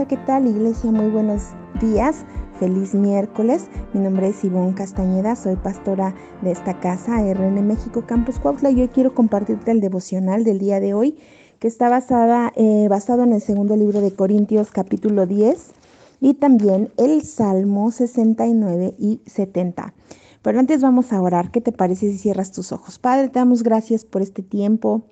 Hola, ¿qué tal Iglesia? Muy buenos días. Feliz miércoles. Mi nombre es Ivonne Castañeda, soy pastora de esta casa, RN México Campus Cuautla, y hoy quiero compartirte el devocional del día de hoy, que está basada, eh, basado en el segundo libro de Corintios, capítulo 10, y también el Salmo 69 y 70. Pero antes vamos a orar. ¿Qué te parece si cierras tus ojos? Padre, te damos gracias por este tiempo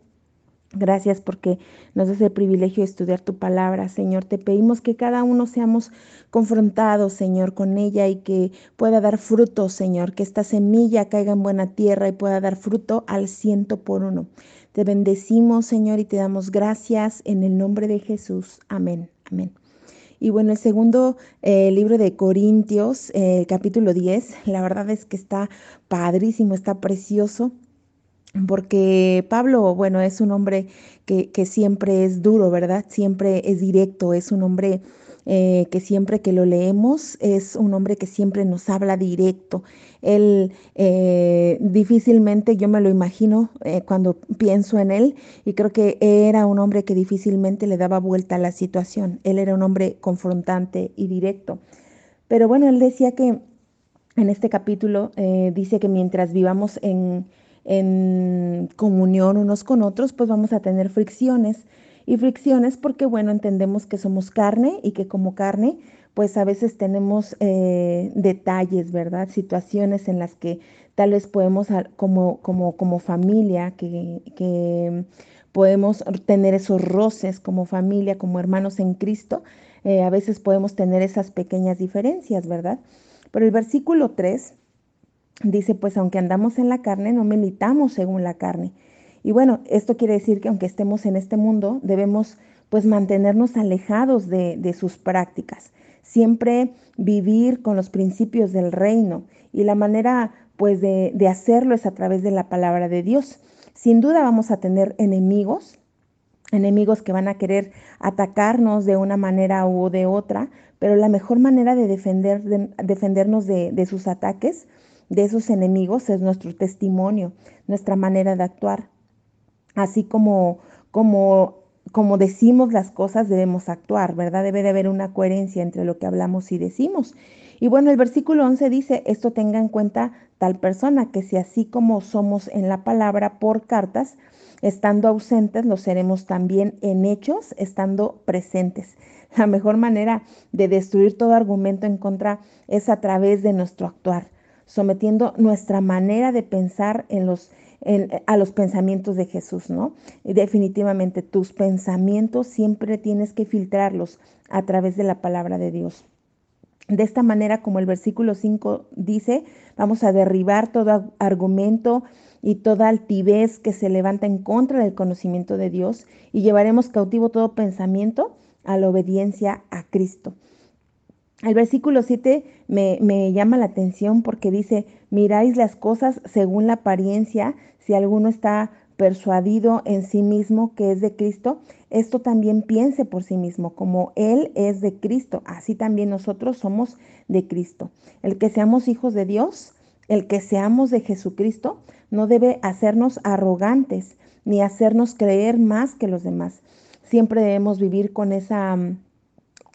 Gracias porque nos das el privilegio de estudiar tu palabra, Señor. Te pedimos que cada uno seamos confrontados, Señor, con ella y que pueda dar fruto, Señor, que esta semilla caiga en buena tierra y pueda dar fruto al ciento por uno. Te bendecimos, Señor, y te damos gracias en el nombre de Jesús. Amén. Amén. Y bueno, el segundo eh, libro de Corintios, eh, capítulo 10, la verdad es que está padrísimo, está precioso porque Pablo, bueno, es un hombre que, siempre es duro, ¿verdad? Siempre es directo, es un hombre eh, que siempre que lo leemos es un hombre que siempre nos habla directo. Él eh, difícilmente, yo me lo imagino eh, cuando pienso en él, y creo que era un hombre que difícilmente le daba vuelta a la situación. Él era un hombre confrontante y directo. Pero bueno, él decía que en este capítulo dice que mientras vivamos en en comunión unos con otros, pues vamos a tener fricciones. Y fricciones porque, bueno, entendemos que somos carne y que como carne, pues a veces tenemos eh, detalles, ¿verdad? Situaciones en las que tal vez podemos, como, como, como familia, que, que podemos tener esos roces como familia, como hermanos en Cristo, eh, a veces podemos tener esas pequeñas diferencias, ¿verdad? Pero el versículo 3 dice, pues aunque andamos en la carne, no militamos según la carne. Y bueno, esto quiere decir que aunque estemos en este mundo, debemos pues mantenernos alejados de, sus prácticas, siempre vivir con los principios del reino y la manera pues de, de hacerlo es a través de la palabra de Dios. Sin duda vamos a tener enemigos, enemigos que van a querer atacarnos de una manera u de otra, pero la mejor manera de, defender, de defendernos de, de, sus ataques de esos enemigos es nuestro testimonio, nuestra manera de actuar. Así como, como, como decimos las cosas, debemos actuar, ¿verdad? Debe de haber una coherencia entre lo que hablamos y decimos. Y bueno, el versículo 11 dice, esto tenga en cuenta tal persona, que si así como somos en la palabra por cartas, estando ausentes, lo seremos también en hechos, estando presentes. La mejor manera de destruir todo argumento en contra es a través de nuestro actuar sometiendo nuestra manera de pensar en los, a los pensamientos de Jesús, ¿no? Y definitivamente tus pensamientos siempre tienes que filtrarlos a través de la palabra de Dios. De esta manera, como el versículo 5 dice, vamos a derribar todo argumento y toda altivez que se levanta en contra del conocimiento de Dios y llevaremos cautivo todo pensamiento a la obediencia a Cristo. El versículo 7 me, me, llama la atención porque dice, miráis las cosas según la apariencia, si alguno está persuadido en sí mismo que es de Cristo, esto también piense por sí mismo, como Él es de Cristo, así también nosotros somos de Cristo. El que seamos hijos de Dios, el que seamos de Jesucristo, no debe hacernos arrogantes ni hacernos creer más que los demás. Siempre debemos vivir con esa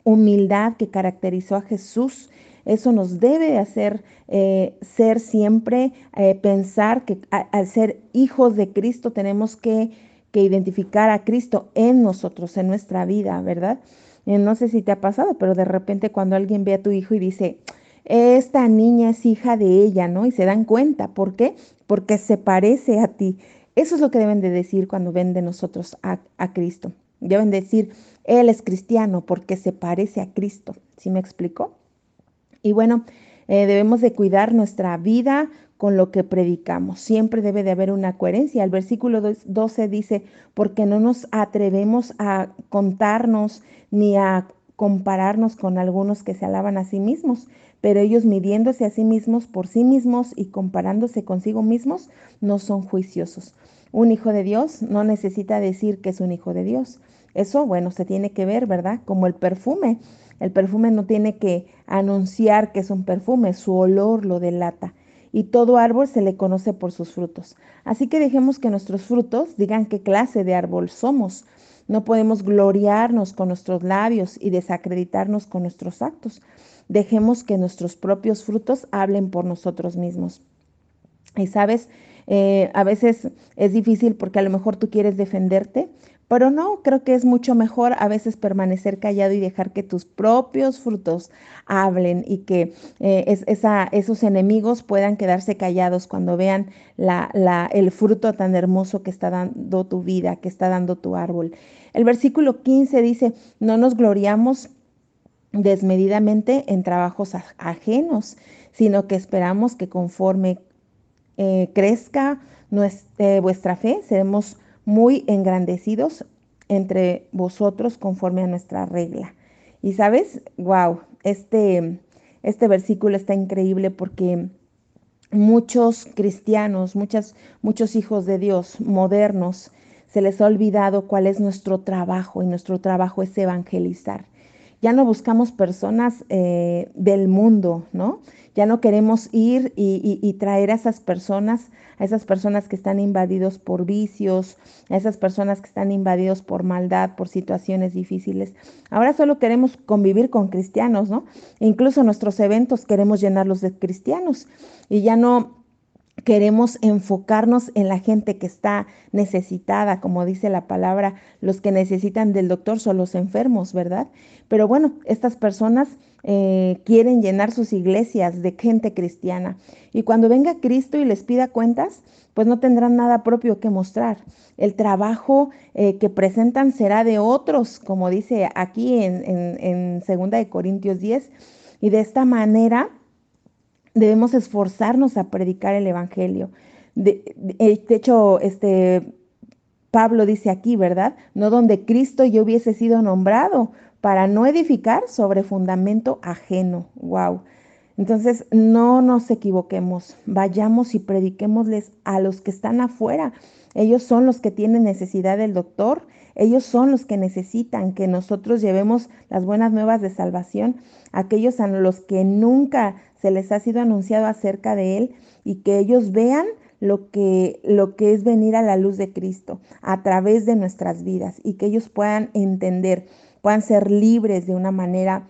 humildad que caracterizó a Jesús. Eso nos debe hacer eh, ser siempre, eh, pensar que al ser hijos de Cristo tenemos que, identificar a Cristo en nosotros, en nuestra vida, ¿verdad? Eh, no sé si te ha pasado, pero de repente cuando alguien ve a tu hijo y dice, esta niña es hija de ella, ¿no? Y se dan cuenta, ¿por qué? Porque se parece a ti. Eso es lo que deben de decir cuando ven de nosotros a, a Cristo. Deben decir, él es cristiano porque se parece a Cristo. ¿Sí me explico? Y bueno, eh, debemos de cuidar nuestra vida con lo que predicamos. Siempre debe de haber una coherencia. El versículo 12 dice, porque no nos atrevemos a contarnos ni a compararnos con algunos que se alaban a sí mismos, pero ellos midiéndose a sí mismos por sí mismos y comparándose consigo mismos, no son juiciosos. Un hijo de Dios no necesita decir que es un hijo de Dios. Eso, bueno, se tiene que ver, ¿verdad? Como el perfume. El perfume no tiene que anunciar que es un perfume, su olor lo delata. Y todo árbol se le conoce por sus frutos. Así que dejemos que nuestros frutos digan qué clase de árbol somos. No podemos gloriarnos con nuestros labios y desacreditarnos con nuestros actos. Dejemos que nuestros propios frutos hablen por nosotros mismos. Y sabes, eh, a veces es difícil porque a lo mejor tú quieres defenderte, pero no, creo que es mucho mejor a veces permanecer callado y dejar que tus propios frutos hablen y que eh, esos enemigos puedan quedarse callados cuando vean el fruto tan hermoso que está dando tu vida, que está dando tu árbol. El versículo 15 dice, no nos gloriamos desmedidamente en trabajos ajenos, sino que esperamos que conforme eh, crezca nuestra, vuestra fe, seremos muy engrandecidos entre vosotros conforme a nuestra regla. Y sabes, wow, este, este versículo está increíble porque muchos cristianos, muchas, muchos hijos de Dios modernos, se les ha olvidado cuál es nuestro trabajo y nuestro trabajo es evangelizar. Ya no buscamos personas eh, del mundo, ¿no? Ya no queremos ir y, traer a esas personas, a esas personas que están invadidos por vicios, a esas personas que están invadidos por maldad, por situaciones difíciles. Ahora solo queremos convivir con cristianos, ¿no? E incluso nuestros eventos queremos llenarlos de cristianos y ya no queremos enfocarnos en la gente que está necesitada, como dice la palabra, los que necesitan del doctor son los enfermos, ¿verdad? Pero bueno, estas personas eh, quieren llenar sus iglesias de gente cristiana. Y cuando venga Cristo y les pida cuentas, pues no tendrán nada propio que mostrar. El trabajo eh, que presentan será de otros, como dice aquí en, en, en 2 de Corintios 10. Y de esta manera debemos esforzarnos a predicar el Evangelio. De, de, hecho, este, Pablo dice aquí, ¿verdad? No donde Cristo yo hubiese sido nombrado para no edificar sobre fundamento ajeno. Wow. Entonces, no nos equivoquemos, vayamos y prediquémosles a los que están afuera. Ellos son los que tienen necesidad del doctor, ellos son los que necesitan que nosotros llevemos las buenas nuevas de salvación, aquellos a los que nunca se les ha sido anunciado acerca de Él y que ellos vean lo que, lo que es venir a la luz de Cristo a través de nuestras vidas y que ellos puedan entender, puedan ser libres de una manera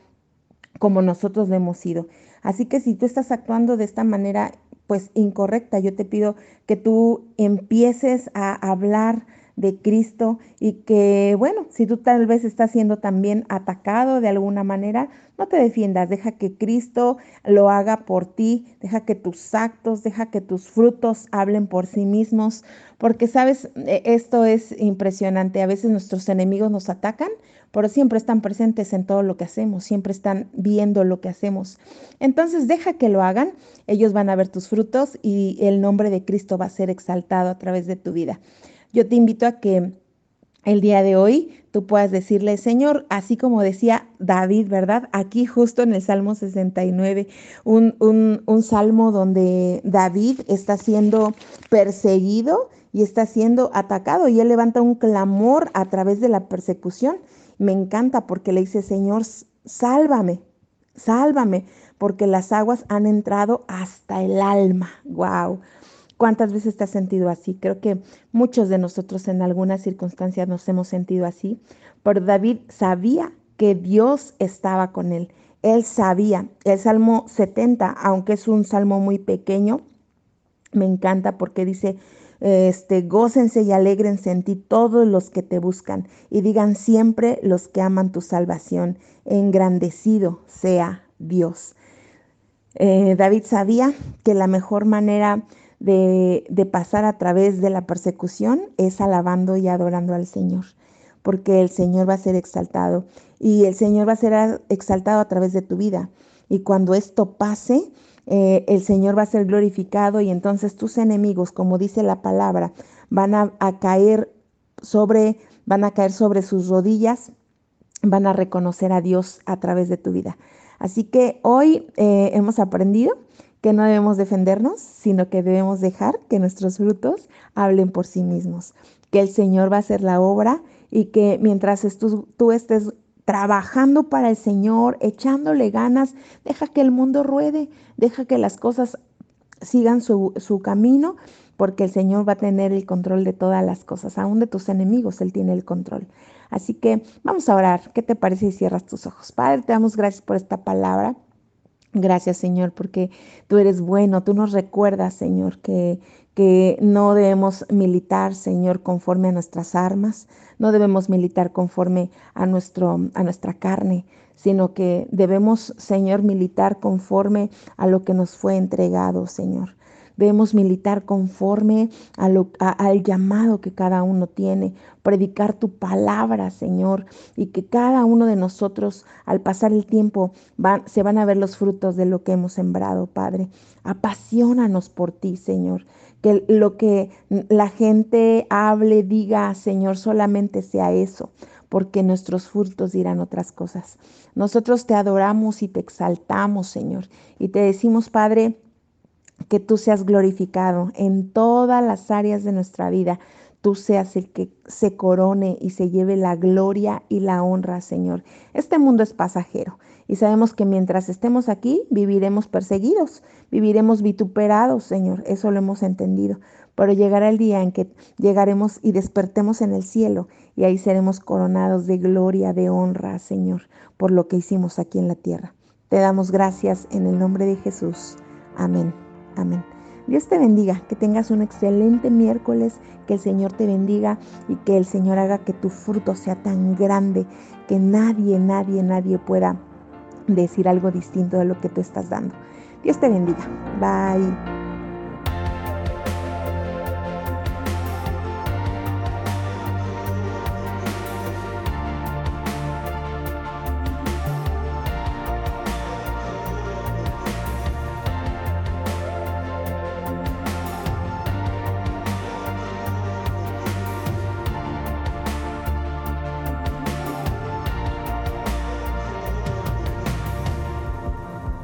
como nosotros lo hemos sido. Así que si tú estás actuando de esta manera, pues incorrecta, yo te pido que tú empieces a hablar de Cristo y que, bueno, si tú tal vez estás siendo también atacado de alguna manera, no te defiendas, deja que Cristo lo haga por ti, deja que tus actos, deja que tus frutos hablen por sí mismos, porque sabes, e, esto es impresionante, a veces nuestros enemigos nos atacan, pero siempre están presentes en todo lo que hacemos, siempre están viendo lo que hacemos. Entonces deja que lo hagan, ellos van a ver tus frutos y el nombre de Cristo va a ser exaltado a través de tu vida. Yo te invito a que el día de hoy tú puedas decirle, Señor, así como decía David, ¿verdad? Aquí justo en el Salmo 69, un, un, un salmo donde David está siendo perseguido y está siendo atacado y él levanta un clamor a través de la persecución. Me encanta porque le dice, Señor, sálvame, sálvame, porque las aguas han entrado hasta el alma. Wow. ¿Cuántas veces te has sentido así? Creo que muchos de nosotros en algunas circunstancias nos hemos sentido así, pero David sabía que Dios estaba con él. Él sabía. El Salmo 70, aunque es un salmo muy pequeño, me encanta porque dice, este, gócense y alegrense en ti todos los que te buscan y digan siempre los que aman tu salvación, engrandecido sea Dios. Eh, David sabía que la mejor manera de, pasar a través de la persecución es alabando y adorando al Señor, porque el Señor va a ser exaltado y el Señor va a ser exaltado a través de tu vida. y cuando esto pase, eh, el Señor va a ser glorificado y entonces tus enemigos, como dice la palabra, van a, caer sobre, van a caer sobre sus rodillas, van a reconocer a Dios a través de tu vida. Así que hoy eh, hemos aprendido que no debemos defendernos, sino que debemos dejar que nuestros frutos hablen por sí mismos, que el Señor va a hacer la obra y que mientras tú estés trabajando para el Señor, echándole ganas, deja que el mundo ruede, deja que las cosas sigan su, su, camino, porque el Señor va a tener el control de todas las cosas, aún de tus enemigos, Él tiene el control. Así que vamos a orar. ¿Qué te parece si cierras tus ojos? Padre, te damos gracias por esta palabra. Gracias, Señor, porque tú eres bueno, tú nos recuerdas, Señor, que, que no debemos militar, Señor, conforme a nuestras armas, no debemos militar conforme a, nuestro, a nuestra carne, sino que debemos, Señor, militar conforme a lo que nos fue entregado, Señor. Debemos militar conforme a lo, al llamado que cada uno tiene, predicar tu palabra, Señor, y que cada uno de nosotros, al pasar el tiempo, se van a ver los frutos de lo que hemos sembrado, Padre. Apasionanos por ti, Señor. Que lo que la gente hable, diga, Señor, solamente sea eso porque nuestros frutos dirán otras cosas. Nosotros te adoramos y te exaltamos, Señor, y te decimos, Padre, que tú seas glorificado en todas las áreas de nuestra vida. Tú seas el que se corone y se lleve la gloria y la honra, Señor. Este mundo es pasajero y sabemos que mientras estemos aquí viviremos perseguidos, viviremos vituperados, Señor. Eso lo hemos entendido. Pero llegará el día en que llegaremos y despertemos en el cielo y ahí seremos coronados de gloria, de honra, Señor, por lo que hicimos aquí en la tierra. Te damos gracias en el nombre de Jesús. Amén. Amén. Dios te bendiga, que tengas un excelente miércoles, que el Señor te bendiga y que el Señor haga que tu fruto sea tan grande que nadie, nadie, nadie pueda decir algo distinto de lo que tú estás dando. Dios te bendiga. Bye.